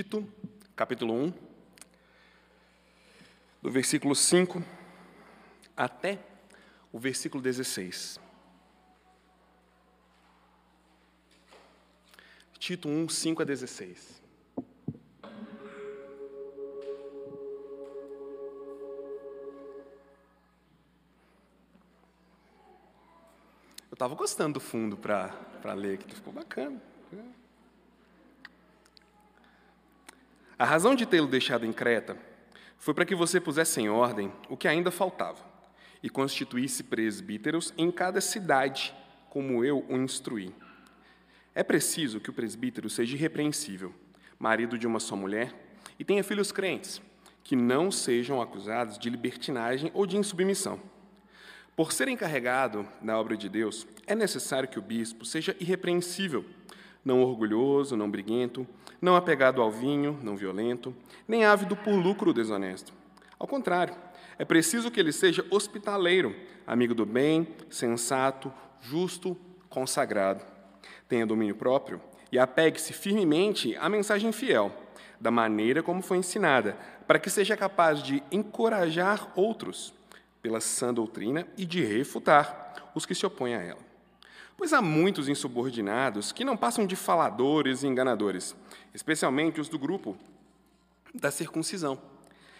Tito, capítulo 1, do versículo 5 até o versículo 16. Tito 1, 5 a 16. Eu estava gostando do fundo para ler aqui, ficou bacana. A razão de tê-lo deixado em Creta foi para que você pusesse em ordem o que ainda faltava e constituísse presbíteros em cada cidade, como eu o instruí. É preciso que o presbítero seja irrepreensível, marido de uma só mulher, e tenha filhos crentes, que não sejam acusados de libertinagem ou de insubmissão. Por ser encarregado da obra de Deus, é necessário que o bispo seja irrepreensível, não orgulhoso, não briguento, não apegado ao vinho, não violento, nem ávido por lucro desonesto. Ao contrário, é preciso que ele seja hospitaleiro, amigo do bem, sensato, justo, consagrado. Tenha domínio próprio e apegue-se firmemente à mensagem fiel, da maneira como foi ensinada, para que seja capaz de encorajar outros pela sã doutrina e de refutar os que se opõem a ela. Pois há muitos insubordinados que não passam de faladores e enganadores, especialmente os do grupo da circuncisão.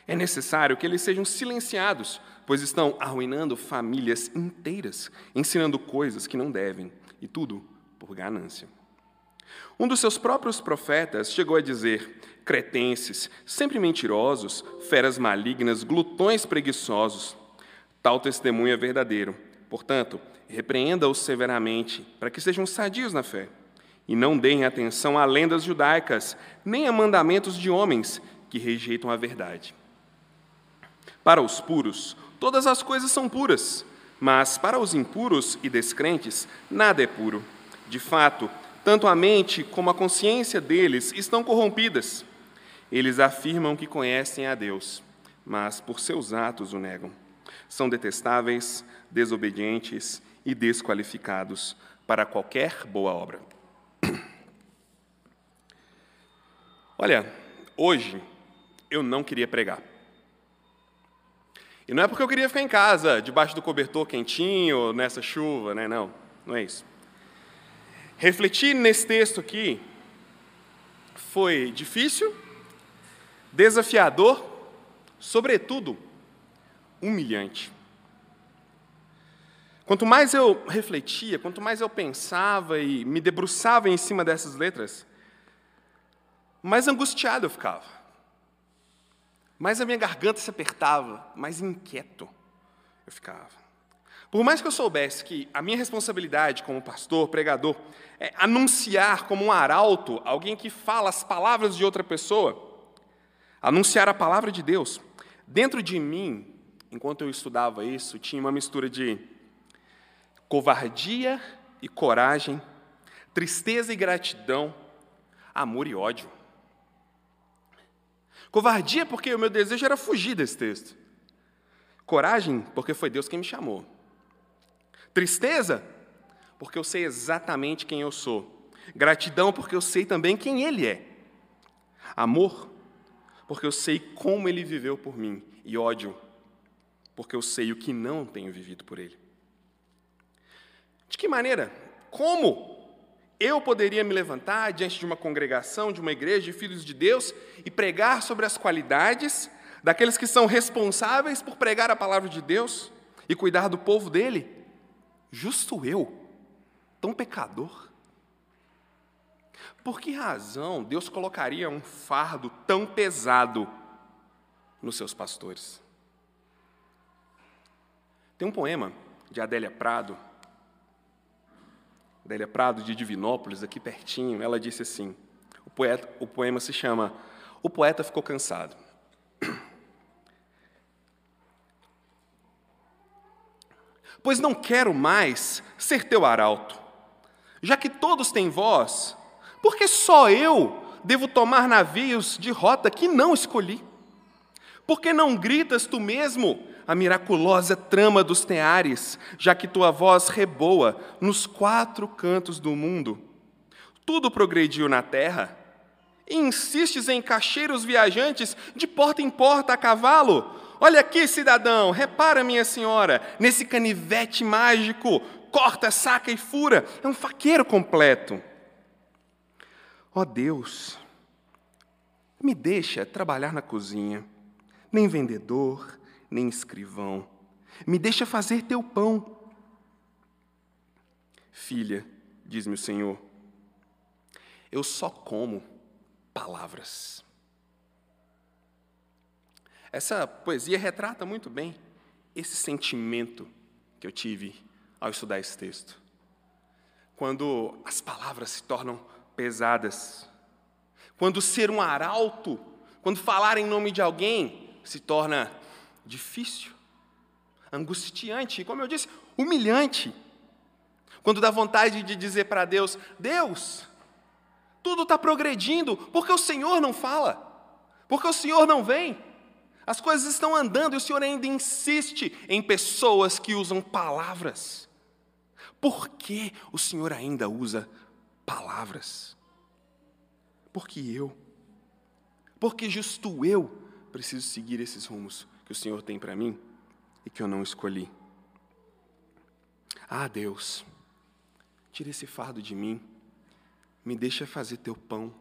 É necessário que eles sejam silenciados, pois estão arruinando famílias inteiras, ensinando coisas que não devem, e tudo por ganância. Um dos seus próprios profetas chegou a dizer: cretenses, sempre mentirosos, feras malignas, glutões preguiçosos. Tal testemunho é verdadeiro. Portanto, repreenda-os severamente, para que sejam sadios na fé, e não deem atenção a lendas judaicas, nem a mandamentos de homens que rejeitam a verdade. Para os puros, todas as coisas são puras, mas para os impuros e descrentes, nada é puro. De fato, tanto a mente como a consciência deles estão corrompidas. Eles afirmam que conhecem a Deus, mas por seus atos o negam. São detestáveis, desobedientes e desqualificados para qualquer boa obra. Olha, hoje eu não queria pregar. E não é porque eu queria ficar em casa, debaixo do cobertor quentinho, nessa chuva, né? Não, não é isso. Refletir nesse texto aqui foi difícil, desafiador, sobretudo humilhante. Quanto mais eu refletia, quanto mais eu pensava e me debruçava em cima dessas letras, mais angustiado eu ficava mais a minha garganta se apertava, mais inquieto eu ficava. Por mais que eu soubesse que a minha responsabilidade como pastor, pregador, é anunciar como um arauto, alguém que fala as palavras de outra pessoa, anunciar a palavra de Deus, dentro de mim, enquanto eu estudava isso, tinha uma mistura de covardia e coragem, tristeza e gratidão, amor e ódio. Covardia, porque o meu desejo era fugir desse texto. Coragem, porque foi Deus quem me chamou. Tristeza, porque eu sei exatamente quem eu sou. Gratidão, porque eu sei também quem Ele é. Amor, porque eu sei como Ele viveu por mim. E ódio, porque eu sei o que não tenho vivido por Ele. De que maneira? Como eu poderia me levantar diante de uma congregação, de uma igreja de filhos de Deus e pregar sobre as qualidades daqueles que são responsáveis por pregar a palavra de Deus e cuidar do povo dele? Justo eu, tão pecador. Por que razão Deus colocaria um fardo tão pesado nos seus pastores? Tem um poema de Adélia Prado Adélia Prado, de Divinópolis, aqui pertinho, ela disse assim: o, poeta, o poema se chama O Poeta Ficou Cansado. Pois não quero mais ser teu arauto, já que todos têm voz, porque só eu devo tomar navios de rota que não escolhi? Porque não gritas tu mesmo a miraculosa trama dos teares, já que tua voz reboa nos quatro cantos do mundo. Tudo progrediu na terra, E insistes em cacheiros viajantes de porta em porta a cavalo? Olha aqui, cidadão, repara, minha senhora, nesse canivete mágico, corta, saca e fura. É um faqueiro completo. Ó oh Deus, me deixa trabalhar na cozinha, nem vendedor, nem escrivão. Me deixa fazer teu pão. Filha, diz-me o Senhor, eu só como palavras. Essa poesia retrata muito bem esse sentimento que eu tive ao estudar esse texto. Quando as palavras se tornam pesadas, quando ser um arauto, quando falar em nome de alguém se torna difícil, angustiante, e como eu disse, humilhante. Quando dá vontade de dizer para Deus: Deus, tudo está progredindo, porque o Senhor não fala, porque o Senhor não vem. As coisas estão andando e o Senhor ainda insiste em pessoas que usam palavras. Por que o Senhor ainda usa palavras? Porque eu, porque justo eu preciso seguir esses rumos que o Senhor tem para mim e que eu não escolhi. Ah, Deus, tira esse fardo de mim, me deixa fazer teu pão,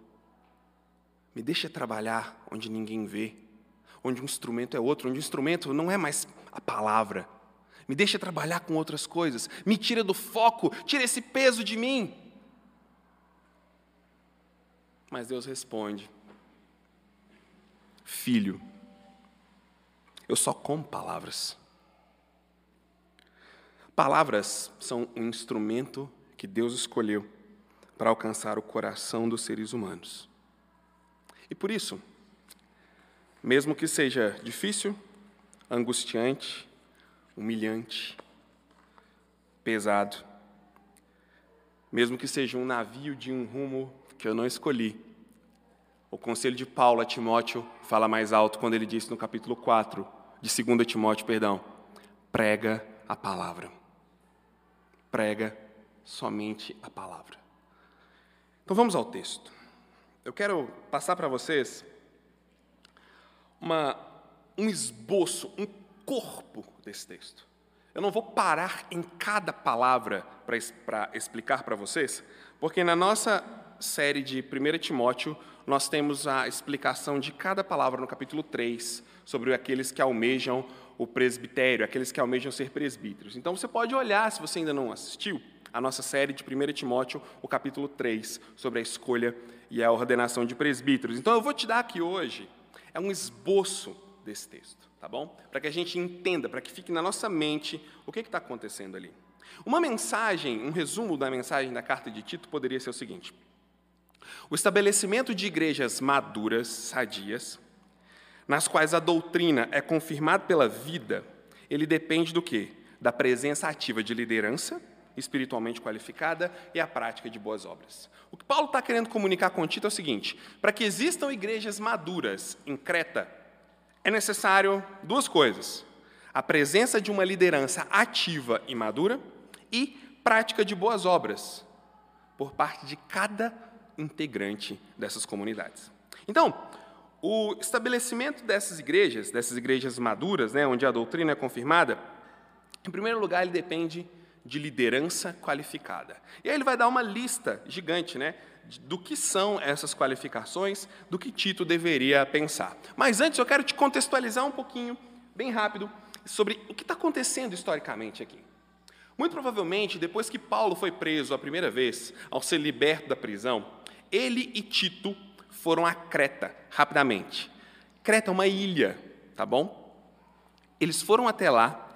me deixa trabalhar onde ninguém vê, onde um instrumento é outro, onde o um instrumento não é mais a palavra. Me deixa trabalhar com outras coisas, me tira do foco, tira esse peso de mim. Mas Deus responde: Filho, eu só como palavras. Palavras são um instrumento que Deus escolheu para alcançar o coração dos seres humanos. E por isso, mesmo que seja difícil, angustiante, humilhante, pesado, mesmo que seja um navio de um rumo que eu não escolhi, o conselho de Paulo a Timóteo fala mais alto quando ele disse no capítulo 4 de 2 Timóteo, perdão, prega a palavra prega somente a palavra. Então vamos ao texto. Eu quero passar para vocês uma, um esboço, um corpo desse texto. Eu não vou parar em cada palavra para explicar para vocês, porque na nossa série de 1 Timóteo, nós temos a explicação de cada palavra no capítulo 3, sobre aqueles que almejam o presbitério, aqueles que almejam ser presbíteros. Então você pode olhar, se você ainda não assistiu, a nossa série de 1 Timóteo, o capítulo 3, sobre a escolha e a ordenação de presbíteros. Então eu vou te dar aqui hoje é um esboço desse texto, tá bom? Para que a gente entenda, para que fique na nossa mente o que está acontecendo ali. Uma mensagem, um resumo da mensagem da carta de Tito poderia ser o seguinte: o estabelecimento de igrejas maduras, sadias, nas quais a doutrina é confirmada pela vida, ele depende do quê? Da presença ativa de liderança espiritualmente qualificada e a prática de boas obras. O que Paulo está querendo comunicar com Tito é o seguinte: para que existam igrejas maduras em Creta, é necessário duas coisas: a presença de uma liderança ativa e madura e prática de boas obras por parte de cada integrante dessas comunidades. Então, o estabelecimento dessas igrejas, dessas igrejas maduras, né, onde a doutrina é confirmada, em primeiro lugar, ele depende de liderança qualificada. E aí ele vai dar uma lista gigante né, do que são essas qualificações, do que Tito deveria pensar. Mas antes eu quero te contextualizar um pouquinho, bem rápido, sobre o que está acontecendo historicamente aqui. Muito provavelmente, depois que Paulo foi preso a primeira vez, ao ser liberto da prisão, ele e Tito foram a Creta, rapidamente. Creta é uma ilha, tá bom? Eles foram até lá,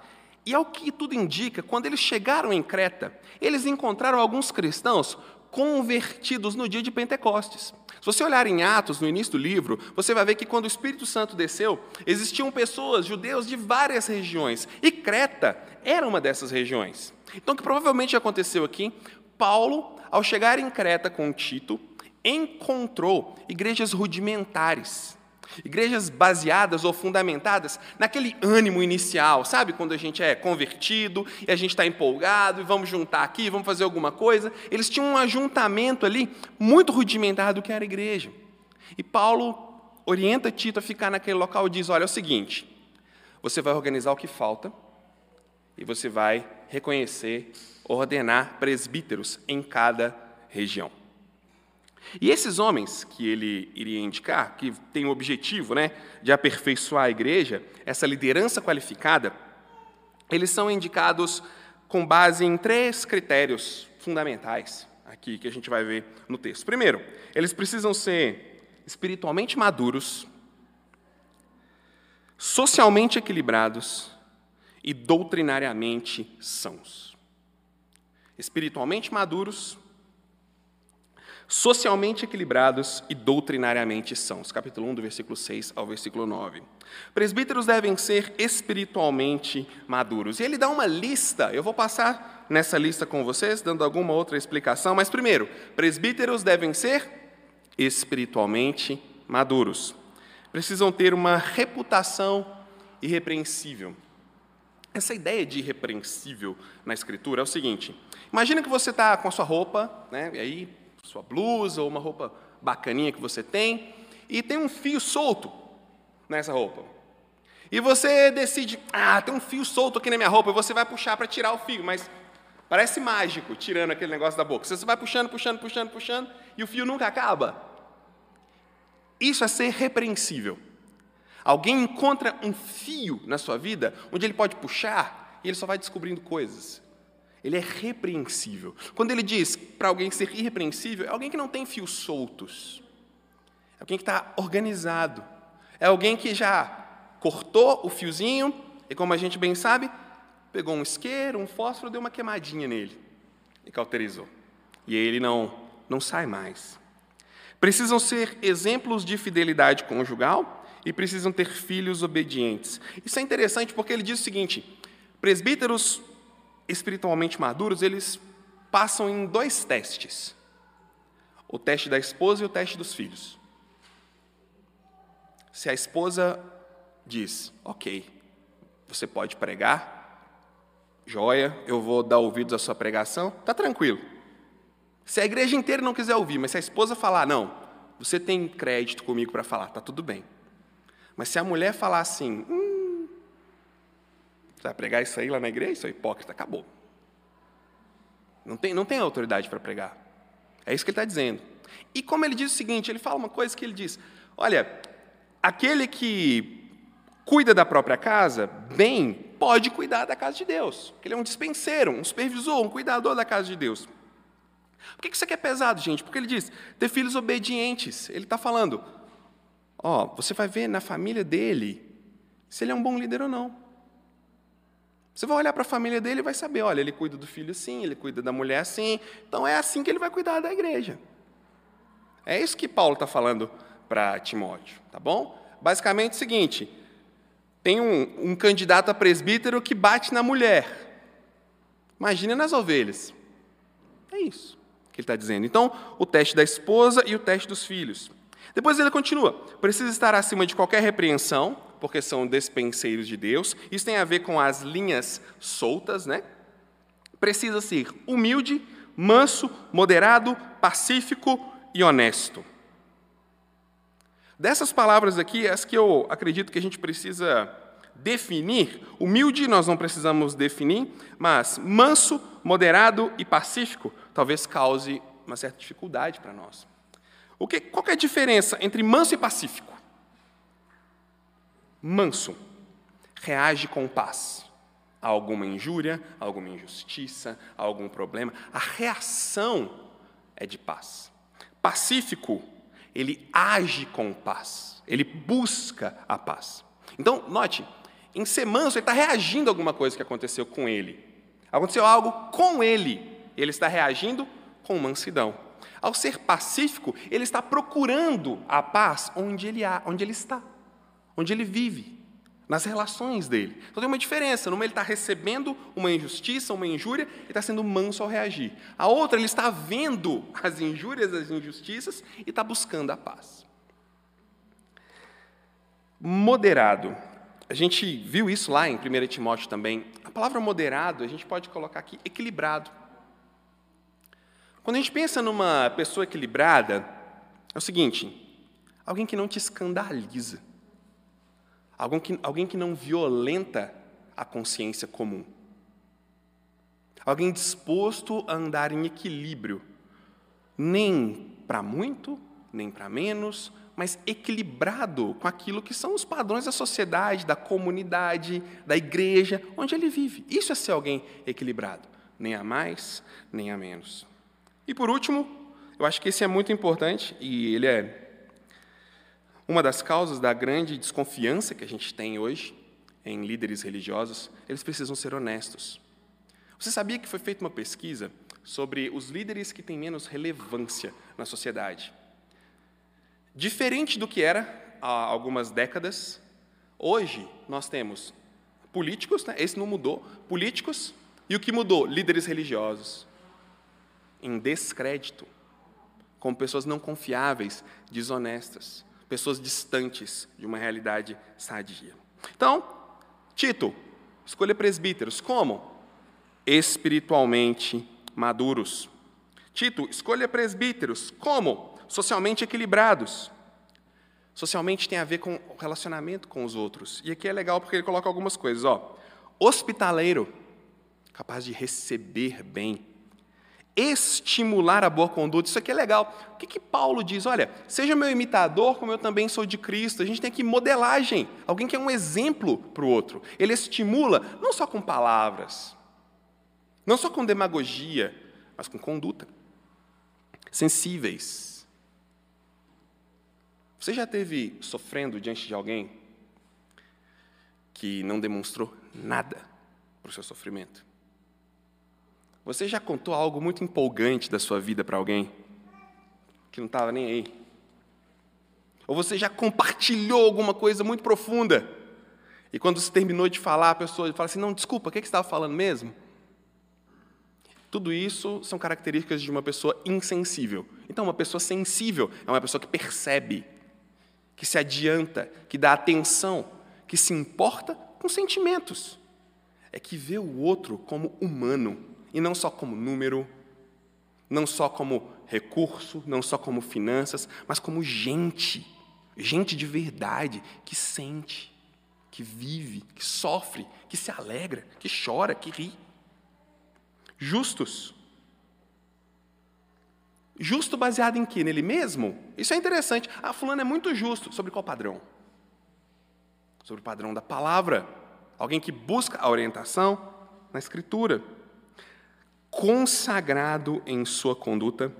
e ao que tudo indica, quando eles chegaram em Creta, eles encontraram alguns cristãos convertidos no dia de Pentecostes. Se você olhar em Atos, no início do livro, você vai ver que quando o Espírito Santo desceu, existiam pessoas, judeus de várias regiões, e Creta era uma dessas regiões. Então, o que provavelmente aconteceu aqui, Paulo, ao chegar em Creta com Tito, encontrou igrejas rudimentares, igrejas baseadas ou fundamentadas naquele ânimo inicial, sabe? Quando a gente é convertido e a gente está empolgado e vamos juntar aqui, vamos fazer alguma coisa. Eles tinham um ajuntamento ali muito rudimentar do que era a igreja. E Paulo orienta Tito a ficar naquele local e diz: olha, é o seguinte, você vai organizar o que falta e você vai reconhecer, ordenar presbíteros em cada região. E esses homens que ele iria indicar, que tem o objetivo né, de aperfeiçoar a igreja, essa liderança qualificada, eles são indicados com base em três critérios fundamentais aqui que a gente vai ver no texto. Primeiro, eles precisam ser espiritualmente maduros, socialmente equilibrados e doutrinariamente sãos. Espiritualmente maduros, socialmente equilibrados e doutrinariamente sãos. Capítulo 1, do versículo 6 ao versículo 9. Presbíteros devem ser espiritualmente maduros. E ele dá uma lista, eu vou passar nessa lista com vocês, dando alguma outra explicação, mas primeiro, presbíteros devem ser espiritualmente maduros. Precisam ter uma reputação irrepreensível. Essa ideia de irrepreensível na Escritura é o seguinte: imagina que você está com a sua roupa, né, e aí sua blusa ou uma roupa bacaninha que você tem, e tem um fio solto nessa roupa. E você decide, ah, tem um fio solto aqui na minha roupa, e você vai puxar para tirar o fio, mas parece mágico tirando aquele negócio da boca. Você vai puxando, puxando, puxando, puxando, e o fio nunca acaba. Isso é ser repreensível. Alguém encontra um fio na sua vida onde ele pode puxar e ele só vai descobrindo coisas. Ele é repreensível. Quando ele diz para alguém ser irrepreensível, é alguém que não tem fios soltos. É alguém que está organizado. É alguém que já cortou o fiozinho e, como a gente bem sabe, pegou um isqueiro, um fósforo, deu uma queimadinha nele e cauterizou. E ele não, não sai mais. Precisam ser exemplos de fidelidade conjugal e precisam ter filhos obedientes. Isso é interessante porque ele diz o seguinte: presbíteros espiritualmente maduros, eles passam em dois testes: o teste da esposa e o teste dos filhos. Se a esposa diz, ok, você pode pregar, joia, eu vou dar ouvidos à sua pregação, está tranquilo. Se a igreja inteira não quiser ouvir, mas se a esposa falar, não, você tem crédito comigo para falar, está tudo bem. Mas se a mulher falar assim, hum, você vai pregar isso aí lá na igreja? Isso é hipócrita, acabou. Não tem, não tem autoridade para pregar. É isso que ele está dizendo. E como ele diz o seguinte, ele fala uma coisa que ele diz: olha, aquele que cuida da própria casa, bem, pode cuidar da casa de Deus. Ele é um dispenseiro, um supervisor, um cuidador da casa de Deus. Por que isso aqui é pesado, gente? Porque ele diz, ter filhos obedientes. Ele está falando, ó, você vai ver na família dele se ele é um bom líder ou não. Você vai olhar para a família dele e vai saber, olha, ele cuida do filho assim, ele cuida da mulher assim, então é assim que ele vai cuidar da igreja. É isso que Paulo está falando para Timóteo, tá bom? Basicamente é o seguinte: tem um, um candidato a presbítero que bate na mulher. Imagina nas ovelhas. É isso que ele está dizendo. Então, o teste da esposa e o teste dos filhos. Depois ele continua: precisa estar acima de qualquer repreensão, porque são despenseiros de Deus. Isso tem a ver com as linhas soltas, né? Precisa ser humilde, manso, moderado, pacífico e honesto. Dessas palavras aqui, as que eu acredito que a gente precisa definir, humilde nós não precisamos definir, mas manso, moderado e pacífico talvez cause uma certa dificuldade para nós. O que, qual que é a diferença entre manso e pacífico? manso, reage com paz a alguma injúria, a alguma injustiça, a algum problema. A reação é de paz. Pacífico, ele age com paz, ele busca a paz. Então, note, em ser manso, ele está reagindo a alguma coisa que aconteceu com ele. Aconteceu algo com ele, ele está reagindo com mansidão. Ao ser pacífico, ele está procurando a paz onde ele, há, onde ele está onde ele vive, nas relações dele. Então tem uma diferença. Numa ele está recebendo uma injustiça, uma injúria, e está sendo manso ao reagir. A outra, ele está vendo as injúrias, as injustiças, e está buscando a paz. Moderado. A gente viu isso lá em 1 Timóteo também. A palavra moderado, a gente pode colocar aqui equilibrado. Quando a gente pensa numa pessoa equilibrada, é o seguinte: Alguém que não te escandaliza. Alguém que, alguém que não violenta a consciência comum. Alguém disposto a andar em equilíbrio, nem para muito, nem para menos, mas equilibrado com aquilo que são os padrões da sociedade, da comunidade, da igreja, onde ele vive. Isso é ser alguém equilibrado, nem a mais, nem a menos. E por último, eu acho que esse é muito importante e ele é uma das causas da grande desconfiança que a gente tem hoje em líderes religiosos, eles precisam ser honestos. Você sabia que foi feita uma pesquisa sobre os líderes que têm menos relevância na sociedade? Diferente do que era há algumas décadas, hoje nós temos políticos, né? esse não mudou, políticos, e o que mudou? Líderes religiosos, em descrédito, como pessoas não confiáveis, desonestas, pessoas distantes de uma realidade sadia. Então, Tito, escolha presbíteros, como? Espiritualmente maduros. Tito, escolha presbíteros, como? socialmente equilibrados. Socialmente tem a ver com o relacionamento com os outros. E aqui é legal porque ele coloca algumas coisas. Ó. Hospitaleiro, capaz de receber bem. Estimular a boa conduta, isso aqui é legal. O que, que Paulo diz? Olha, seja meu imitador, como eu também sou de Cristo. A gente tem aqui modelagem, alguém que é um exemplo para o outro. Ele estimula, não só com palavras, não só com demagogia, mas com conduta. Sensíveis, você já teve sofrendo diante de alguém que não demonstrou nada para o seu sofrimento? Você já contou algo muito empolgante da sua vida para alguém que não estava nem aí? Ou você já compartilhou alguma coisa muito profunda e quando você terminou de falar, a pessoa fala assim: Não, desculpa, o que você estava falando mesmo? Tudo isso são características de uma pessoa insensível. Então, uma pessoa sensível é uma pessoa que percebe que se adianta, que dá atenção, que se importa com sentimentos. É que vê o outro como humano e não só como número, não só como recurso, não só como finanças, mas como gente, gente de verdade, que sente, que vive, que sofre, que se alegra, que chora, que ri. Justos, Justo baseado em quê? Nele mesmo? Isso é interessante. Ah, fulano é muito justo. Sobre qual padrão? Sobre o padrão da palavra. Alguém que busca a orientação na Escritura. Consagrado em sua conduta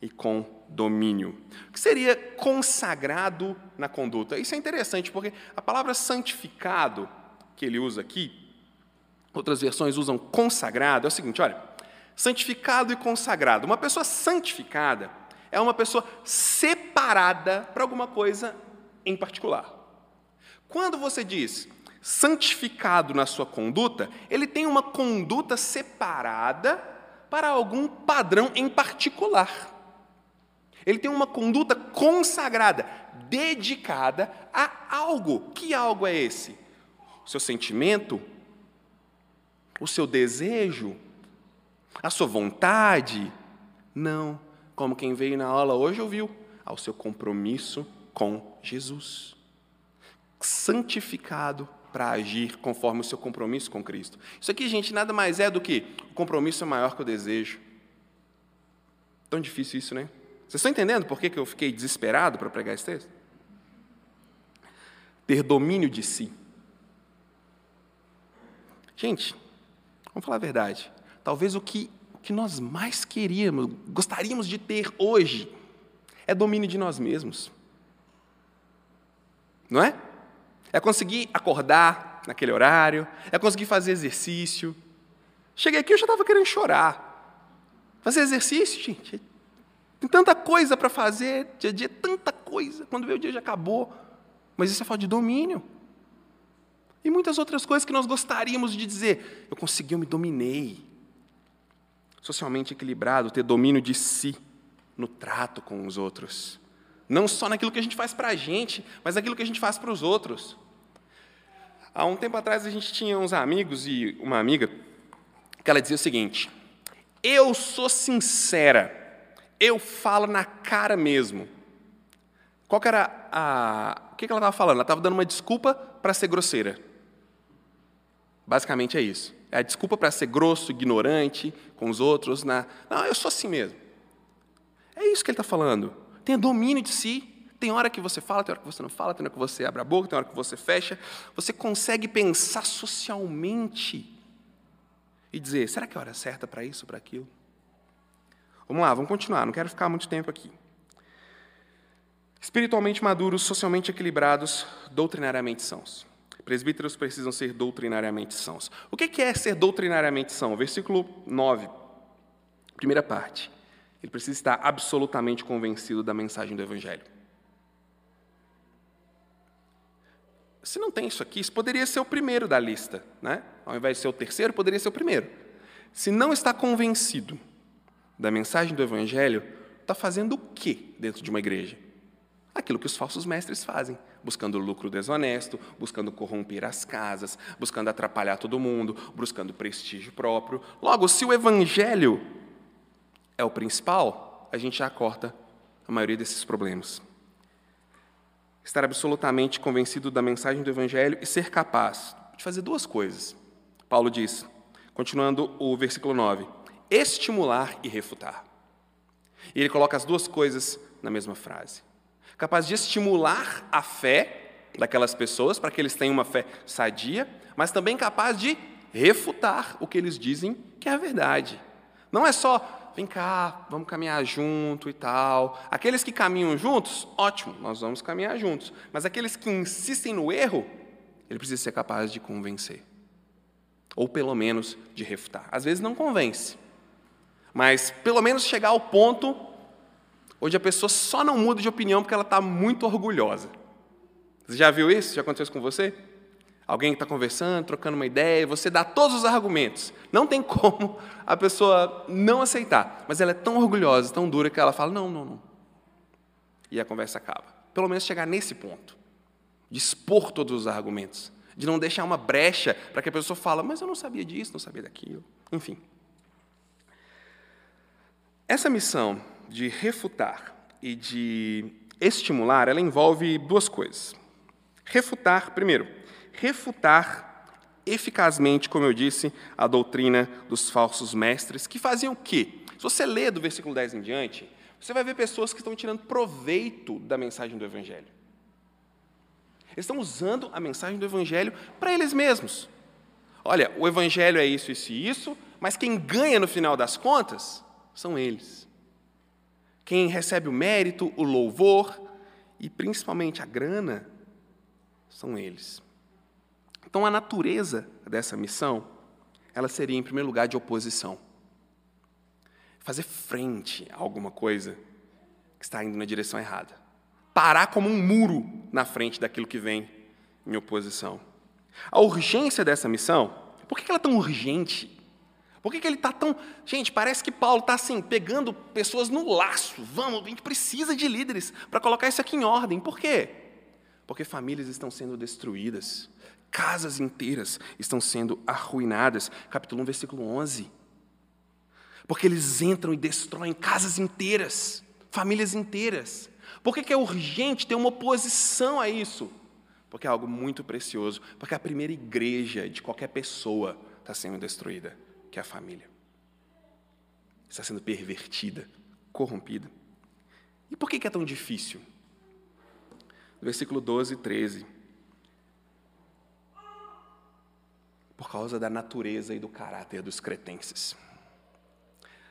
e com domínio. O que seria consagrado na conduta? Isso é interessante, porque a palavra santificado, que ele usa aqui, outras versões usam consagrado, é o seguinte: olha, santificado e consagrado. Uma pessoa santificada é uma pessoa separada para alguma coisa em particular. Quando você diz santificado na sua conduta, ele tem uma conduta separada para algum padrão em particular. Ele tem uma conduta consagrada, dedicada a algo. Que algo é esse? O seu sentimento? O seu desejo? a sua vontade. Não, como quem veio na aula hoje ouviu, ao seu compromisso com Jesus. Santificado para agir conforme o seu compromisso com Cristo. Isso aqui, gente, nada mais é do que o compromisso é maior que o desejo. Tão difícil isso, né? Vocês estão entendendo por que eu fiquei desesperado para pregar esse texto? Ter domínio de si. Gente, vamos falar a verdade. Talvez o que, o que nós mais queríamos, gostaríamos de ter hoje, é domínio de nós mesmos. Não é? É conseguir acordar naquele horário, é conseguir fazer exercício. Cheguei aqui, eu já estava querendo chorar. Fazer exercício, gente, tem tanta coisa para fazer, dia a dia, tanta coisa. Quando vê o dia já acabou. Mas isso é falta de domínio. E muitas outras coisas que nós gostaríamos de dizer. Eu consegui, eu me dominei socialmente equilibrado, ter domínio de si no trato com os outros. Não só naquilo que a gente faz para a gente, mas naquilo que a gente faz para os outros. Há um tempo atrás a gente tinha uns amigos e uma amiga que ela dizia o seguinte: Eu sou sincera, eu falo na cara mesmo. qual que era a. O que ela estava falando? Ela estava dando uma desculpa para ser grosseira. Basicamente é isso. É a desculpa para ser grosso, ignorante com os outros. Na... Não, eu sou assim mesmo. É isso que ele está falando. Tenha domínio de si. Tem hora que você fala, tem hora que você não fala, tem hora que você abre a boca, tem hora que você fecha. Você consegue pensar socialmente e dizer: será que é a hora certa para isso, para aquilo? Vamos lá, vamos continuar, não quero ficar muito tempo aqui. Espiritualmente maduros, socialmente equilibrados, doutrinariamente sãos. Presbíteros precisam ser doutrinariamente sãos. O que é ser doutrinariamente são? Versículo 9, primeira parte. Ele precisa estar absolutamente convencido da mensagem do Evangelho. Se não tem isso aqui, isso poderia ser o primeiro da lista, né? Ao invés de ser o terceiro, poderia ser o primeiro. Se não está convencido da mensagem do Evangelho, está fazendo o que dentro de uma igreja? Aquilo que os falsos mestres fazem, buscando lucro desonesto, buscando corromper as casas, buscando atrapalhar todo mundo, buscando prestígio próprio. Logo, se o Evangelho é o principal, a gente já corta a maioria desses problemas. Estar absolutamente convencido da mensagem do Evangelho e ser capaz de fazer duas coisas. Paulo diz, continuando o versículo 9: estimular e refutar. E ele coloca as duas coisas na mesma frase. Capaz de estimular a fé daquelas pessoas para que eles tenham uma fé sadia, mas também capaz de refutar o que eles dizem que é a verdade. Não é só, vem cá, vamos caminhar junto e tal. Aqueles que caminham juntos, ótimo, nós vamos caminhar juntos. Mas aqueles que insistem no erro, ele precisa ser capaz de convencer. Ou pelo menos de refutar. Às vezes não convence, mas pelo menos chegar ao ponto onde a pessoa só não muda de opinião porque ela está muito orgulhosa. Você já viu isso? Já aconteceu isso com você? Alguém está conversando, trocando uma ideia, você dá todos os argumentos. Não tem como a pessoa não aceitar, mas ela é tão orgulhosa, tão dura que ela fala: não, não, não. E a conversa acaba. Pelo menos chegar nesse ponto, de expor todos os argumentos, de não deixar uma brecha para que a pessoa fale: mas eu não sabia disso, não sabia daquilo. Enfim. Essa missão de refutar e de estimular, ela envolve duas coisas. Refutar, primeiro, refutar eficazmente, como eu disse, a doutrina dos falsos mestres, que faziam o quê? Se você lê do versículo 10 em diante, você vai ver pessoas que estão tirando proveito da mensagem do Evangelho. Eles estão usando a mensagem do Evangelho para eles mesmos. Olha, o Evangelho é isso, isso e isso, mas quem ganha no final das contas são eles. Quem recebe o mérito, o louvor e principalmente a grana são eles. Então a natureza dessa missão, ela seria em primeiro lugar de oposição. Fazer frente a alguma coisa que está indo na direção errada. Parar como um muro na frente daquilo que vem em oposição. A urgência dessa missão, por que ela é tão urgente? Por que, ele está tão. Gente, parece que Paulo está assim, pegando pessoas no laço. Vamos, a gente precisa de líderes para colocar isso aqui em ordem. Por quê? Porque famílias estão sendo destruídas, casas inteiras estão sendo arruinadas. Capítulo 1, versículo 11. Porque eles entram e destroem casas inteiras, famílias inteiras. Por que, é urgente ter uma oposição a isso? Porque é algo muito precioso. Porque a primeira igreja de qualquer pessoa está sendo destruída que é a família. Está sendo pervertida, corrompida. E por que é tão difícil? versículo 12 e 13. Por causa da natureza e do caráter dos cretenses.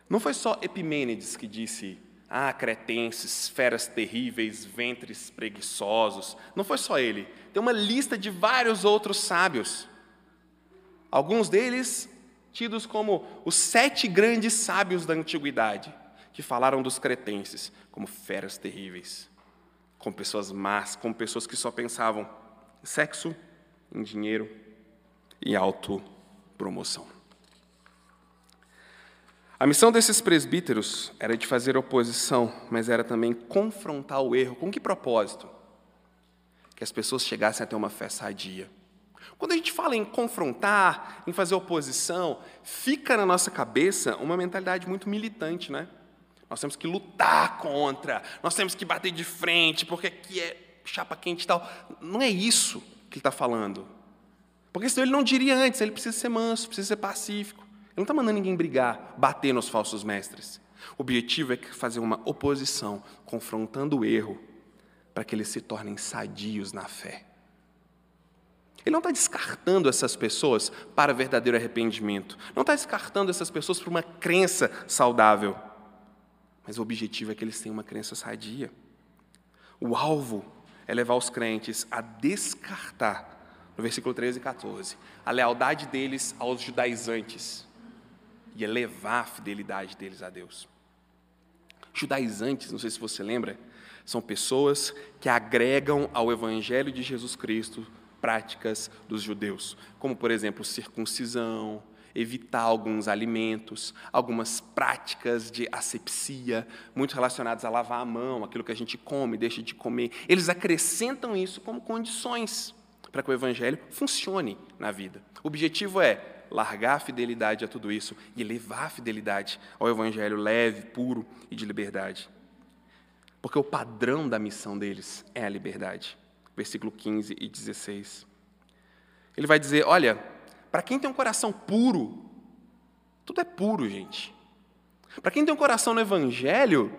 Não foi só Epimênides que disse: Ah, cretenses, feras terríveis, ventres preguiçosos. Não foi só ele. Tem uma lista de vários outros sábios. Alguns deles tidos como os sete grandes sábios da antiguidade, que falaram dos cretenses como feras terríveis, como pessoas más, como pessoas que só pensavam em sexo, em dinheiro e autopromoção. A missão desses presbíteros era de fazer oposição, mas era também confrontar o erro. Com que propósito? Que as pessoas chegassem a ter uma fé sadia quando a gente fala em confrontar, em fazer oposição, fica na nossa cabeça uma mentalidade muito militante, né? Nós temos que lutar contra, nós temos que bater de frente, porque aqui é chapa quente e tal. Não é isso que ele está falando. Porque senão ele não diria antes, ele precisa ser manso, precisa ser pacífico. Ele não está mandando ninguém brigar, bater nos falsos mestres. O objetivo é fazer uma oposição, confrontando o erro, para que eles se tornem sadios na fé. Ele não está descartando essas pessoas para verdadeiro arrependimento. Não está descartando essas pessoas para uma crença saudável. Mas o objetivo é que eles tenham uma crença sadia. O alvo é levar os crentes a descartar, no versículo 13 e 14, a lealdade deles aos judaizantes e elevar a fidelidade deles a Deus. Judaizantes, não sei se você lembra, são pessoas que agregam ao Evangelho de Jesus Cristo práticas dos judeus, como, por exemplo, circuncisão, evitar alguns alimentos, algumas práticas de asepsia, muito relacionadas a lavar a mão, aquilo que a gente come, deixa de comer. Eles acrescentam isso como condições para que o evangelho funcione na vida. O objetivo é largar a fidelidade a tudo isso e levar a fidelidade ao evangelho leve, puro e de liberdade. Porque o padrão da missão deles é a liberdade. Versículo 15 e 16. Ele vai dizer: Olha, para quem tem um coração puro, tudo é puro, gente. Para quem tem um coração no Evangelho,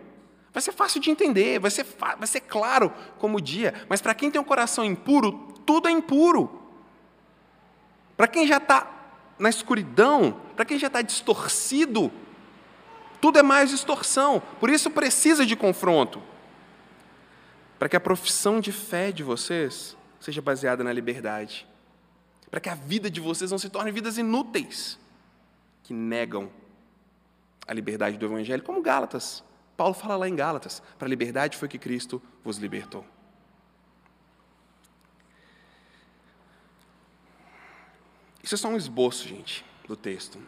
vai ser fácil de entender, vai ser, vai ser claro como o dia. Mas para quem tem um coração impuro, tudo é impuro. Para quem já está na escuridão, para quem já está distorcido, tudo é mais distorção. Por isso precisa de confronto. Para que a profissão de fé de vocês seja baseada na liberdade para que a vida de vocês não se torne vidas inúteis, que negam a liberdade do Evangelho, como Gálatas. Paulo fala lá em Gálatas: para a liberdade foi que Cristo vos libertou. Isso é só um esboço, gente, do texto.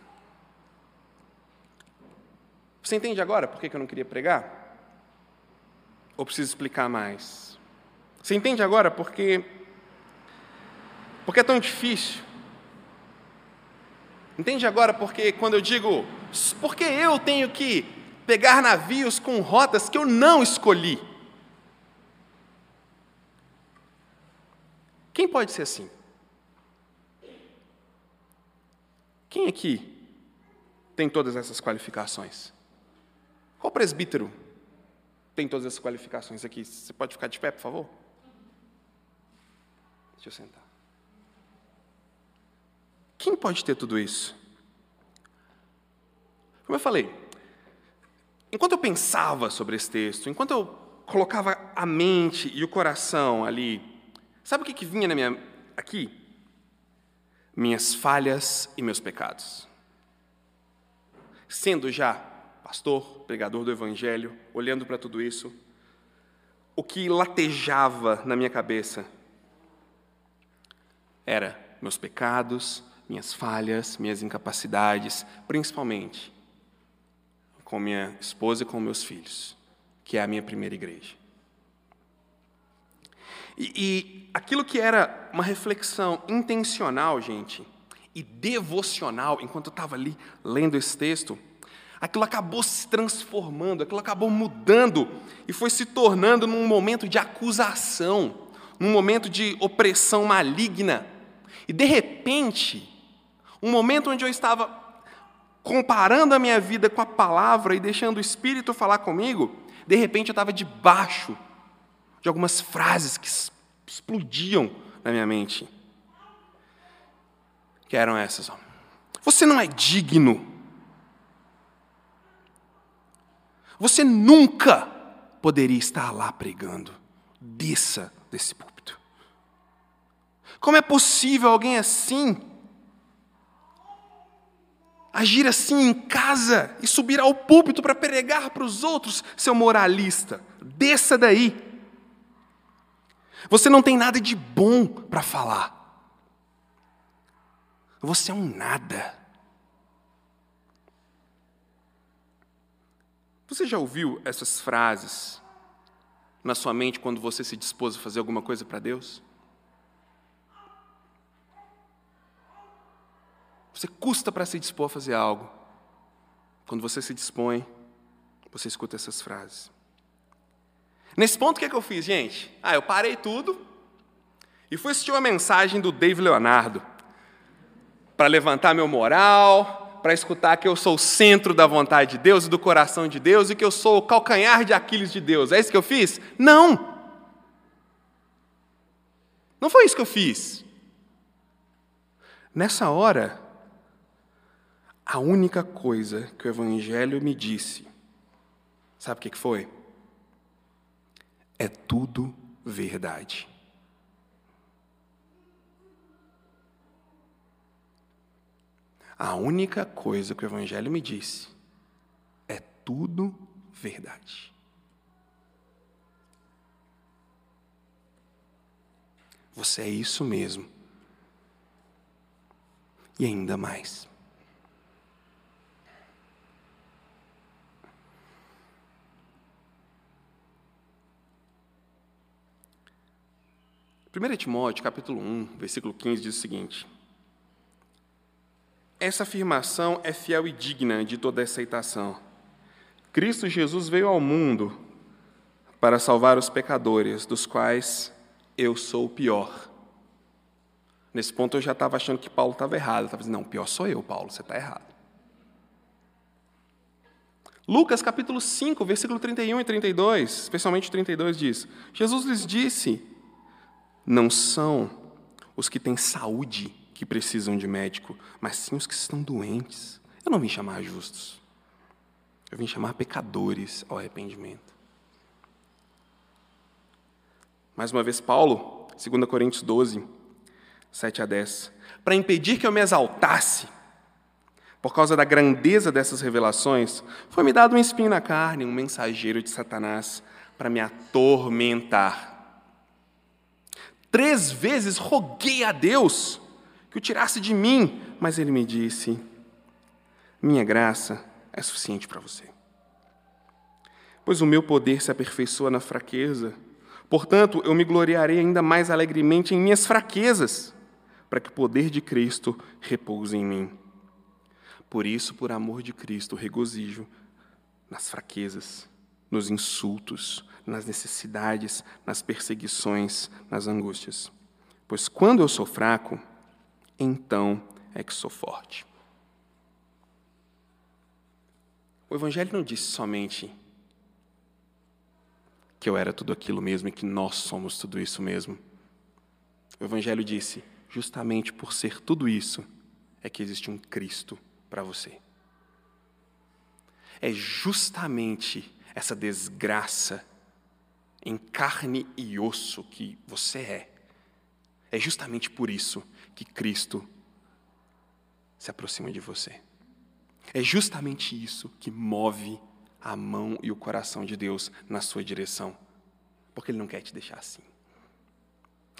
Você entende agora por que eu não queria pregar? Ou preciso explicar mais? Você entende agora porque porque é tão difícil? Entende agora porque quando eu digo, porque eu tenho que pegar navios com rotas que eu não escolhi? Quem pode ser assim? Quem aqui tem todas essas qualificações? Qual presbítero tem todas essas qualificações aqui? Você pode ficar de pé, por favor? Deixa eu sentar. Quem pode ter tudo isso? Como eu falei, enquanto eu pensava sobre esse texto, enquanto eu colocava a mente e o coração ali, sabe o que, que vinha na minha aqui? Minhas falhas e meus pecados. Sendo já pastor, pregador do evangelho, olhando para tudo isso, o que latejava na minha cabeça era meus pecados, minhas falhas, minhas incapacidades, principalmente com minha esposa e com meus filhos, que é a minha primeira igreja. E, e aquilo que era uma reflexão intencional, gente, e devocional, enquanto eu estava ali lendo esse texto, aquilo acabou se transformando, aquilo acabou mudando e foi se tornando num momento de acusação, num momento de opressão maligna. E de repente, um momento onde eu estava comparando a minha vida com a palavra e deixando o Espírito falar comigo, de repente eu estava debaixo de algumas frases que explodiam na minha mente. Que eram essas: ó. Você não é digno. Você nunca poderia estar lá pregando. Desça desse púlpito. Como é possível alguém assim agir assim em casa e subir ao púlpito para pregar para os outros, seu moralista. Desça daí. Você não tem nada de bom para falar. Você é um nada. Você já ouviu essas frases na sua mente quando você se dispôs a fazer alguma coisa para Deus? Você custa para se dispor a fazer algo. Quando você se dispõe, você escuta essas frases. Nesse ponto, o que, é que eu fiz, gente? Ah, eu parei tudo e fui assistir uma mensagem do Dave Leonardo para levantar meu moral, para escutar que eu sou o centro da vontade de Deus e do coração de Deus e que eu sou o calcanhar de Aquiles de Deus. É isso que eu fiz? Não! Não foi isso que eu fiz. Nessa hora, a única coisa que o Evangelho me disse, sabe o que foi? É tudo verdade. A única coisa que o Evangelho me disse é tudo verdade. Você é isso mesmo. E ainda mais. 1 Timóteo, capítulo 1, versículo 15, diz o seguinte: Essa afirmação é fiel e digna de toda aceitação. Cristo Jesus veio ao mundo para salvar os pecadores, dos quais eu sou o pior. Nesse ponto eu já estava achando que Paulo estava errado. Estava dizendo, não, pior sou eu, Paulo, você está errado. Lucas capítulo 5, versículo 31 e 32, especialmente 32, diz: Jesus lhes disse: não são os que têm saúde que precisam de médico, mas sim os que estão doentes. Eu não vim chamar justos. Eu vim chamar pecadores ao arrependimento. Mais uma vez, Paulo, 2 Coríntios 12, 7 a 10. Para impedir que eu me exaltasse, por causa da grandeza dessas revelações, foi-me dado um espinho na carne, um mensageiro de Satanás, para me atormentar Três vezes roguei a Deus que o tirasse de mim, mas ele me disse: Minha graça é suficiente para você. Pois o meu poder se aperfeiçoa na fraqueza. Portanto, eu me gloriarei ainda mais alegremente em minhas fraquezas, para que o poder de Cristo repouse em mim. Por isso, por amor de Cristo, regozijo nas fraquezas, nos insultos, nas necessidades, nas perseguições, nas angústias. Pois quando eu sou fraco, então é que sou forte. O Evangelho não disse somente que eu era tudo aquilo mesmo e que nós somos tudo isso mesmo. O Evangelho disse: justamente por ser tudo isso, é que existe um Cristo para você. É justamente essa desgraça em carne e osso que você é. É justamente por isso que Cristo se aproxima de você. É justamente isso que move a mão e o coração de Deus na sua direção, porque Ele não quer te deixar assim.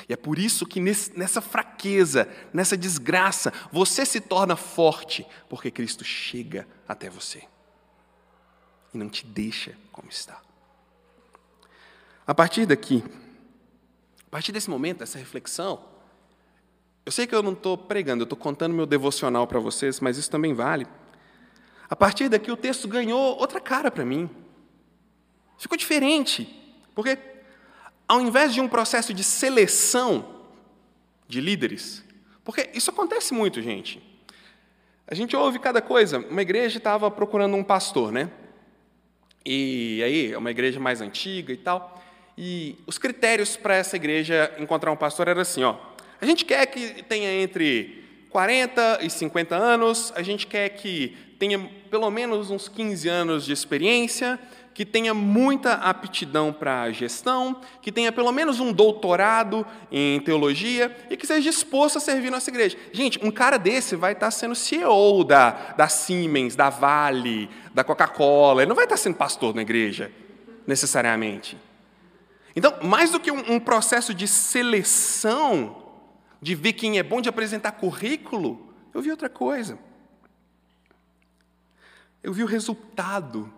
E é por isso que nessa fraqueza, nessa desgraça, você se torna forte, porque Cristo chega até você e não te deixa como está. A partir daqui, a partir desse momento, dessa reflexão, eu sei que eu não estou pregando, eu estou contando meu devocional para vocês, mas isso também vale. A partir daqui, o texto ganhou outra cara para mim. Ficou diferente, porque ao invés de um processo de seleção de líderes, porque isso acontece muito, gente. A gente ouve cada coisa. Uma igreja estava procurando um pastor, né? E aí, é uma igreja mais antiga e tal. E os critérios para essa igreja encontrar um pastor era assim, ó. A gente quer que tenha entre 40 e 50 anos, a gente quer que tenha pelo menos uns 15 anos de experiência, que tenha muita aptidão para gestão, que tenha pelo menos um doutorado em teologia e que seja disposto a servir nossa igreja. Gente, um cara desse vai estar sendo CEO da, da Siemens, da Vale, da Coca-Cola, ele não vai estar sendo pastor na igreja, necessariamente. Então, mais do que um, um processo de seleção, de ver quem é bom de apresentar currículo, eu vi outra coisa. Eu vi o resultado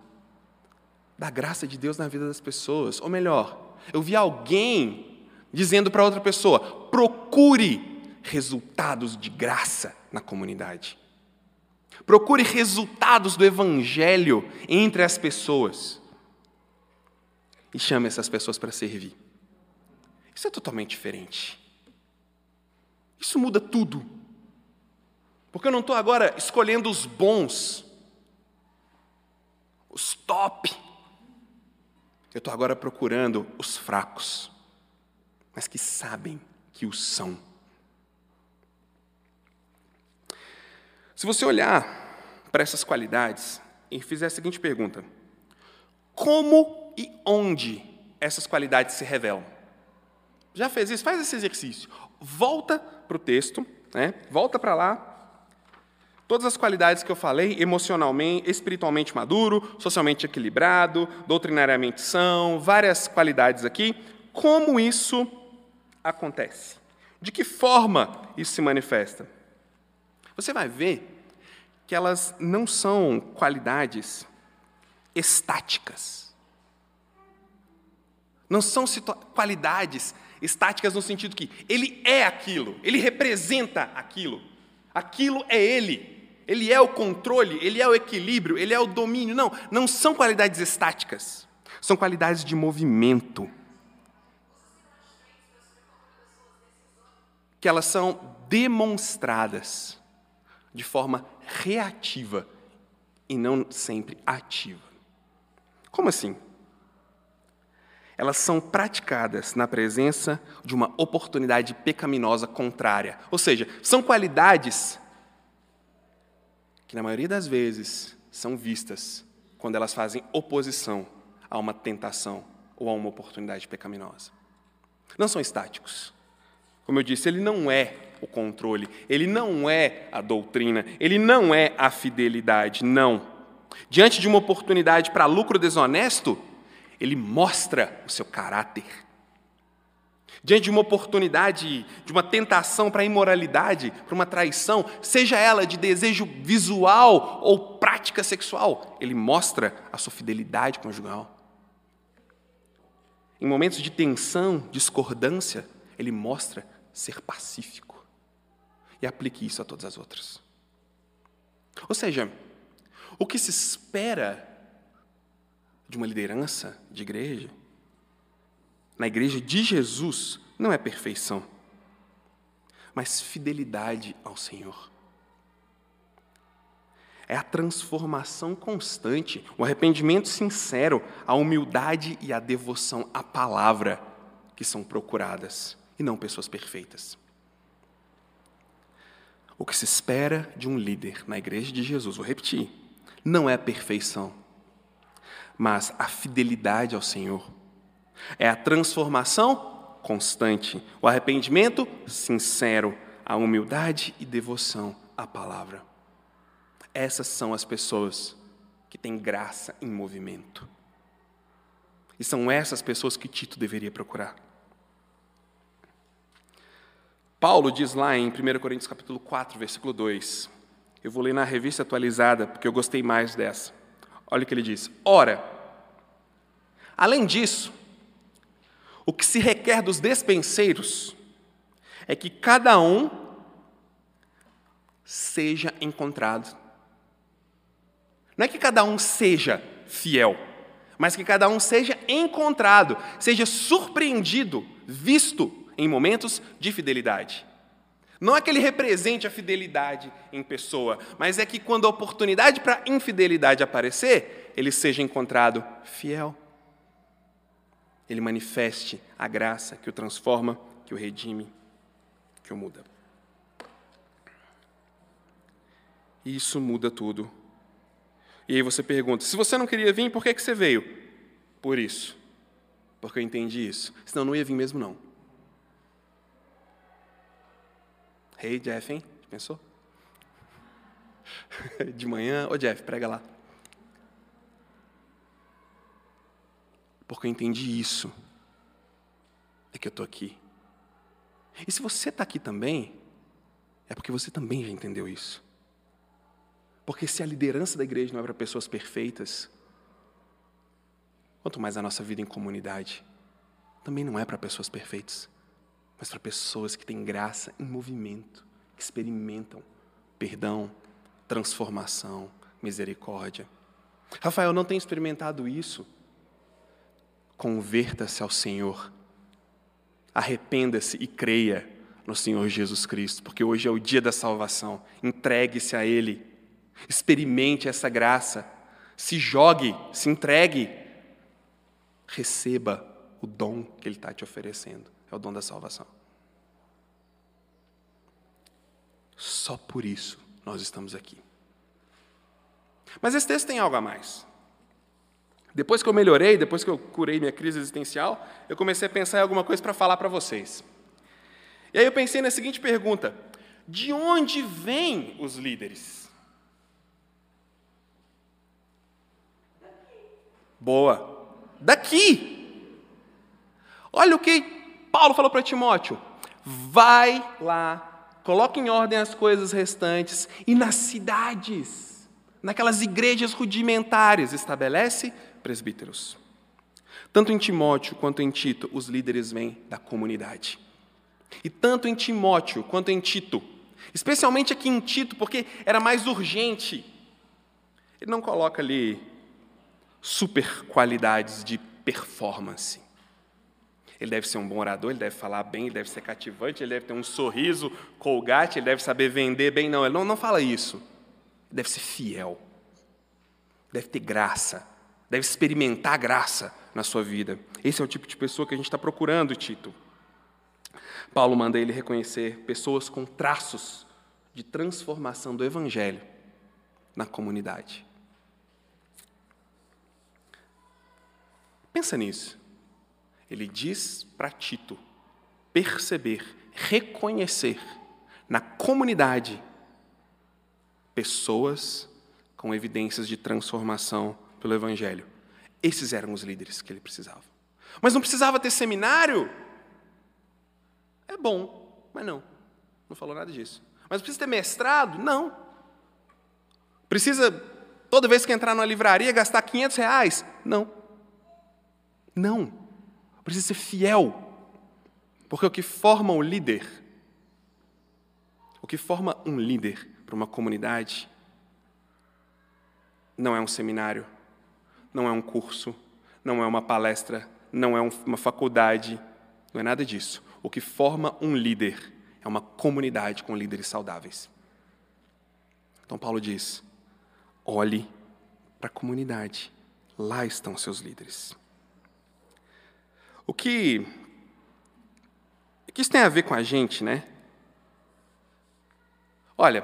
da graça de Deus na vida das pessoas. Ou melhor, eu vi alguém dizendo para outra pessoa: procure resultados de graça na comunidade. Procure resultados do Evangelho entre as pessoas. E chame essas pessoas para servir. Isso é totalmente diferente. Isso muda tudo. Porque eu não estou agora escolhendo os bons, os top. Eu estou agora procurando os fracos, mas que sabem que o são. Se você olhar para essas qualidades e fizer a seguinte pergunta: como e onde essas qualidades se revelam? Já fez isso? Faz esse exercício. Volta para o texto, né? volta para lá. Todas as qualidades que eu falei, emocionalmente, espiritualmente maduro, socialmente equilibrado, doutrinariamente são, várias qualidades aqui. Como isso acontece? De que forma isso se manifesta? Você vai ver que elas não são qualidades estáticas. Não são qualidades estáticas no sentido que ele é aquilo, ele representa aquilo, aquilo é ele, ele é o controle, ele é o equilíbrio, ele é o domínio. Não, não são qualidades estáticas, são qualidades de movimento. Que elas são demonstradas de forma reativa e não sempre ativa. Como assim? elas são praticadas na presença de uma oportunidade pecaminosa contrária. Ou seja, são qualidades que, na maioria das vezes, são vistas quando elas fazem oposição a uma tentação ou a uma oportunidade pecaminosa. Não são estáticos. Como eu disse, ele não é o controle, ele não é a doutrina, ele não é a fidelidade, não. Diante de uma oportunidade para lucro desonesto, ele mostra o seu caráter. Diante de uma oportunidade, de uma tentação para a imoralidade, para uma traição, seja ela de desejo visual ou prática sexual, ele mostra a sua fidelidade conjugal. Em momentos de tensão, discordância, ele mostra ser pacífico. E aplique isso a todas as outras. Ou seja, o que se espera de uma liderança de igreja, na igreja de Jesus, não é perfeição, mas fidelidade ao Senhor. É a transformação constante, o arrependimento sincero, a humildade e a devoção à palavra que são procuradas, e não pessoas perfeitas. O que se espera de um líder na igreja de Jesus, vou repetir, não é a perfeição, mas a fidelidade ao Senhor. É a transformação constante, o arrependimento sincero, a humildade e devoção à palavra. Essas são as pessoas que têm graça em movimento. E são essas pessoas que Tito deveria procurar. Paulo diz lá em 1 Coríntios capítulo 4, versículo 2. Eu vou ler na revista atualizada, porque eu gostei mais dessa. Olha o que ele diz: Ora, além disso, o que se requer dos despenseiros é que cada um seja encontrado. Não é que cada um seja fiel, mas que cada um seja encontrado, seja surpreendido, visto em momentos de fidelidade. Não é que ele represente a fidelidade em pessoa, mas é que quando a oportunidade para infidelidade aparecer, ele seja encontrado fiel. Ele manifeste a graça que o transforma, que o redime, que o muda. E isso muda tudo. E aí você pergunta: se você não queria vir, por que, que você veio? Por isso. Porque eu entendi isso. Senão não ia vir mesmo, não. Hey, Jeff, hein? Pensou? De manhã, ô Jeff, prega lá. Porque eu entendi isso. É que eu estou aqui. E se você está aqui também, é porque você também já entendeu isso. Porque se a liderança da igreja não é para pessoas perfeitas, quanto mais a nossa vida em comunidade, também não é para pessoas perfeitas mas para pessoas que têm graça em movimento, que experimentam perdão, transformação, misericórdia. Rafael, não tem experimentado isso? Converta-se ao Senhor. Arrependa-se e creia no Senhor Jesus Cristo, porque hoje é o dia da salvação. Entregue-se a Ele. Experimente essa graça. Se jogue, se entregue. Receba o dom que Ele está te oferecendo. É o dom da salvação. Só por isso nós estamos aqui. Mas esse texto tem algo a mais. Depois que eu melhorei, depois que eu curei minha crise existencial, eu comecei a pensar em alguma coisa para falar para vocês. E aí eu pensei na seguinte pergunta: de onde vêm os líderes? Boa. Daqui. Olha o que Paulo falou para Timóteo: vai lá, coloca em ordem as coisas restantes e nas cidades, naquelas igrejas rudimentares, estabelece presbíteros. Tanto em Timóteo quanto em Tito, os líderes vêm da comunidade. E tanto em Timóteo quanto em Tito, especialmente aqui em Tito, porque era mais urgente, ele não coloca ali super qualidades de performance. Ele deve ser um bom orador, ele deve falar bem, ele deve ser cativante, ele deve ter um sorriso colgate, ele deve saber vender bem. Não, ele não, não fala isso. Ele deve ser fiel, deve ter graça, deve experimentar graça na sua vida. Esse é o tipo de pessoa que a gente está procurando, Tito. Paulo manda ele reconhecer pessoas com traços de transformação do Evangelho na comunidade. Pensa nisso. Ele diz para Tito perceber, reconhecer na comunidade pessoas com evidências de transformação pelo Evangelho. Esses eram os líderes que ele precisava. Mas não precisava ter seminário? É bom, mas não. Não falou nada disso. Mas precisa ter mestrado? Não. Precisa, toda vez que entrar numa livraria, gastar 500 reais? Não. Não precisa ser fiel. Porque o que forma o líder, o que forma um líder para uma comunidade, não é um seminário, não é um curso, não é uma palestra, não é uma faculdade, não é nada disso. O que forma um líder é uma comunidade com líderes saudáveis. Então Paulo diz: olhe para a comunidade, lá estão seus líderes. O que, o que isso tem a ver com a gente, né? Olha,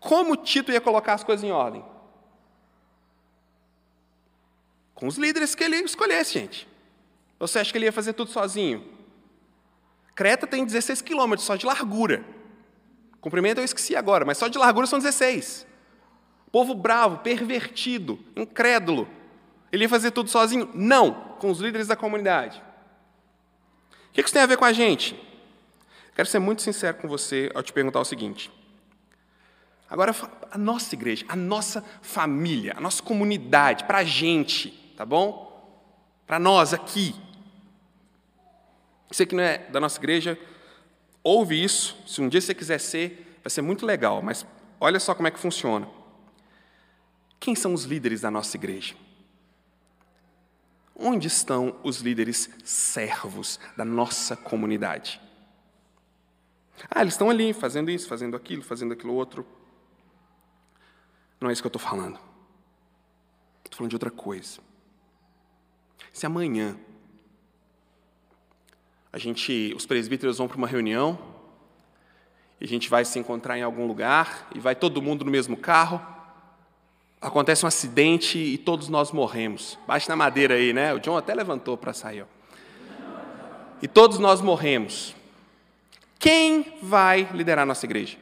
como Tito ia colocar as coisas em ordem? Com os líderes que ele escolhesse, gente. Você acha que ele ia fazer tudo sozinho? Creta tem 16 quilômetros só de largura. Comprimento eu esqueci agora, mas só de largura são 16. Povo bravo, pervertido, incrédulo. Ele ia fazer tudo sozinho? Não, com os líderes da comunidade. O que isso tem a ver com a gente? Quero ser muito sincero com você ao te perguntar o seguinte. Agora, a nossa igreja, a nossa família, a nossa comunidade, para a gente, tá bom? Para nós aqui. Você que não é da nossa igreja, ouve isso. Se um dia você quiser ser, vai ser muito legal, mas olha só como é que funciona. Quem são os líderes da nossa igreja? Onde estão os líderes servos da nossa comunidade? Ah, eles estão ali fazendo isso, fazendo aquilo, fazendo aquilo outro. Não é isso que eu estou falando. Estou falando de outra coisa. Se amanhã a gente, os presbíteros vão para uma reunião, e a gente vai se encontrar em algum lugar, e vai todo mundo no mesmo carro, acontece um acidente e todos nós morremos. Bate na madeira aí, né? O John até levantou para sair. Ó. E todos nós morremos. Quem vai liderar a nossa igreja?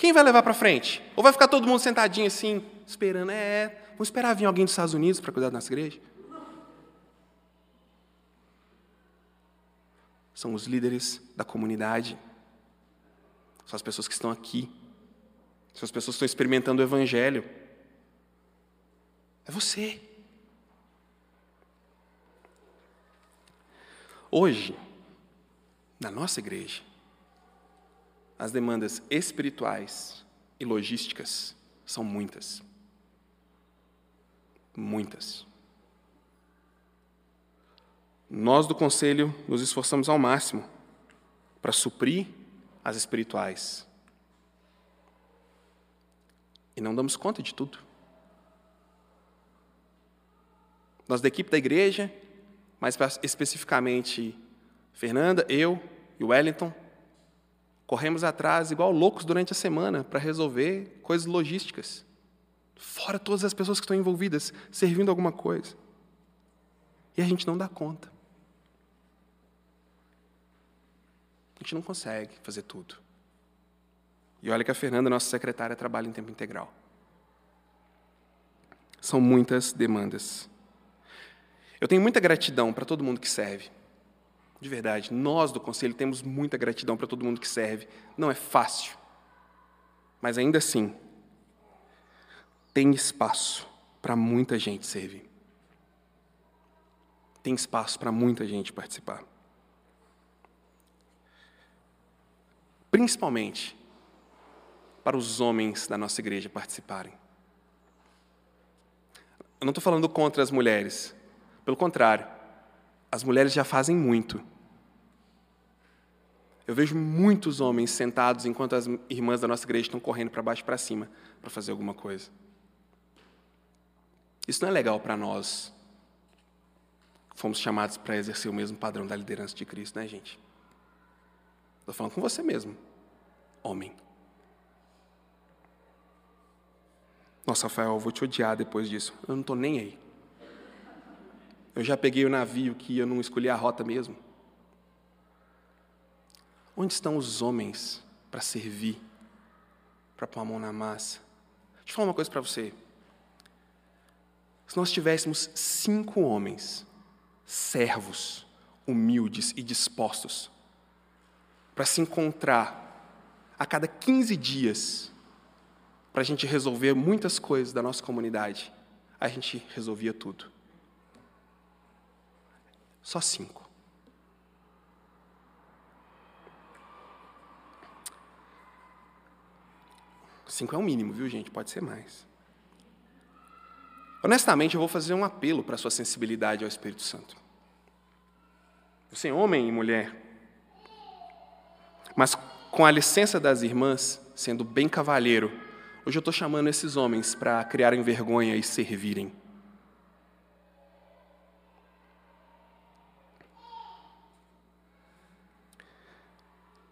Quem vai levar para frente? Ou vai ficar todo mundo sentadinho assim, esperando? É, vamos esperar vir alguém dos Estados Unidos para cuidar da nossa igreja? São os líderes da comunidade são as pessoas que estão aqui. São as pessoas que estão experimentando o Evangelho. É você. Hoje, na nossa igreja, as demandas espirituais e logísticas são muitas. Muitas. Nós do conselho nos esforçamos ao máximo para suprir as espirituais. E não damos conta de tudo. Nós da equipe da igreja, mais especificamente Fernanda, eu e o Wellington, corremos atrás igual loucos durante a semana para resolver coisas logísticas. Fora todas as pessoas que estão envolvidas, servindo alguma coisa. E a gente não dá conta. A gente não consegue fazer tudo. E olha que a Fernanda, nossa secretária, trabalha em tempo integral. São muitas demandas. Eu tenho muita gratidão para todo mundo que serve. De verdade, nós do conselho temos muita gratidão para todo mundo que serve. Não é fácil. Mas ainda assim, tem espaço para muita gente servir. Tem espaço para muita gente participar. Principalmente para os homens da nossa igreja participarem. Eu não estou falando contra as mulheres, pelo contrário, as mulheres já fazem muito. Eu vejo muitos homens sentados enquanto as irmãs da nossa igreja estão correndo para baixo e para cima para fazer alguma coisa. Isso não é legal para nós. Fomos chamados para exercer o mesmo padrão da liderança de Cristo, né, gente? Estou falando com você mesmo, homem. Nossa, Rafael, eu vou te odiar depois disso. Eu não estou nem aí. Eu já peguei o navio que eu não escolhi a rota mesmo. Onde estão os homens para servir, para pôr a mão na massa? Deixa eu falar uma coisa para você. Se nós tivéssemos cinco homens, servos, humildes e dispostos, para se encontrar a cada 15 dias, para a gente resolver muitas coisas da nossa comunidade, a gente resolvia tudo. Só cinco. Cinco é o mínimo, viu, gente? Pode ser mais. Honestamente, eu vou fazer um apelo para a sua sensibilidade ao Espírito Santo. Você é homem e mulher, mas com a licença das irmãs, sendo bem cavalheiro, hoje eu estou chamando esses homens para criarem vergonha e servirem.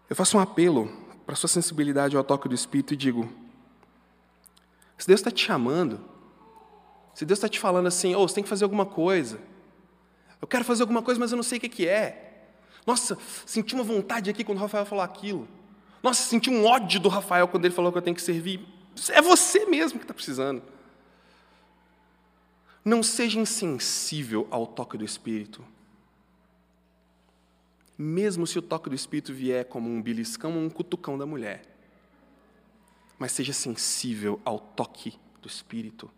Eu faço um apelo para a sua sensibilidade ao toque do Espírito e digo: se Deus está te chamando, se Deus está te falando assim, oh, você tem que fazer alguma coisa, eu quero fazer alguma coisa, mas eu não sei o que, é. Nossa, senti uma vontade aqui quando o Rafael falou aquilo. Nossa, senti um ódio do Rafael quando ele falou que eu tenho que servir. É você mesmo que está precisando. Não seja insensível ao toque do Espírito mesmo se o toque do Espírito vier como um beliscão ou um cutucão da mulher. Mas seja sensível ao toque do Espírito.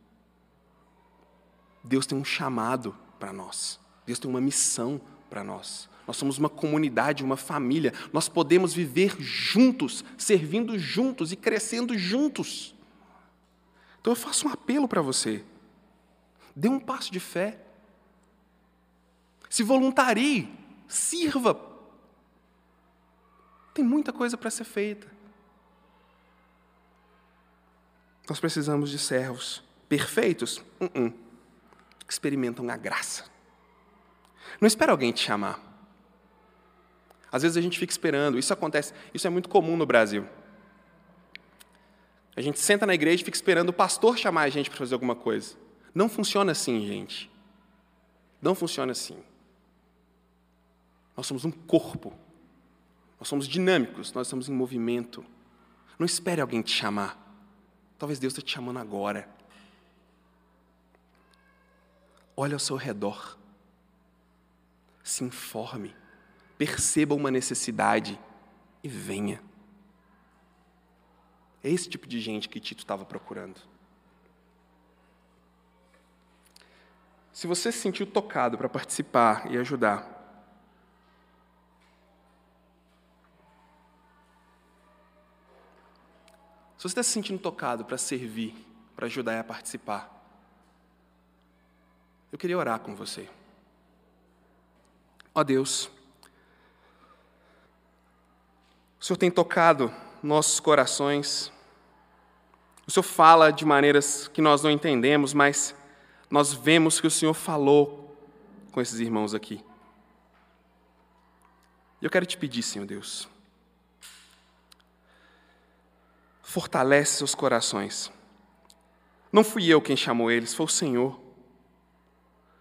Deus tem um chamado para nós. Deus tem uma missão para nós. Nós somos uma comunidade, uma família. Nós podemos viver juntos, servindo juntos e crescendo juntos. Então eu faço um apelo para você. Dê um passo de fé. Se voluntarie, sirva tem muita coisa para ser feita. Nós precisamos de servos perfeitos, uh -uh. experimentam a graça. Não espera alguém te chamar. Às vezes a gente fica esperando, isso acontece, isso é muito comum no Brasil. A gente senta na igreja e fica esperando o pastor chamar a gente para fazer alguma coisa. Não funciona assim, gente. Não funciona assim. Nós somos um corpo nós somos dinâmicos, nós estamos em movimento. Não espere alguém te chamar. Talvez Deus esteja te chamando agora. Olhe ao seu redor. Se informe. Perceba uma necessidade e venha. É esse tipo de gente que Tito estava procurando. Se você se sentiu tocado para participar e ajudar, Se você está se sentindo tocado para servir, para ajudar a participar, eu queria orar com você. Ó Deus, o Senhor tem tocado nossos corações, o Senhor fala de maneiras que nós não entendemos, mas nós vemos que o Senhor falou com esses irmãos aqui. E eu quero te pedir, Senhor Deus, fortalece seus corações. Não fui eu quem chamou eles, foi o Senhor.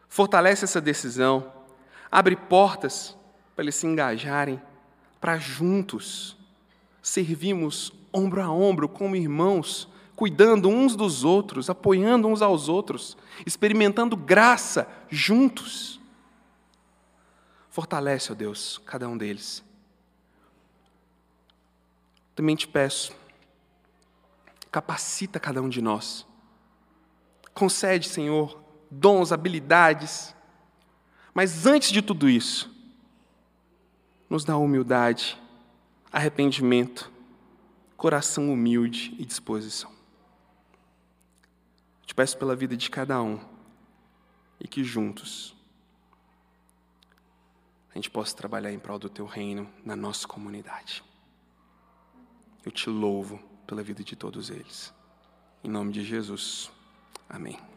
Fortalece essa decisão, abre portas para eles se engajarem, para juntos servirmos ombro a ombro como irmãos, cuidando uns dos outros, apoiando uns aos outros, experimentando graça juntos. Fortalece, ó Deus, cada um deles. Também te peço, capacita cada um de nós. Concede, Senhor, dons, habilidades. Mas antes de tudo isso, nos dá humildade, arrependimento, coração humilde e disposição. Te peço pela vida de cada um e que juntos a gente possa trabalhar em prol do teu reino na nossa comunidade. Eu te louvo pela vida de todos eles. Em nome de Jesus. Amém.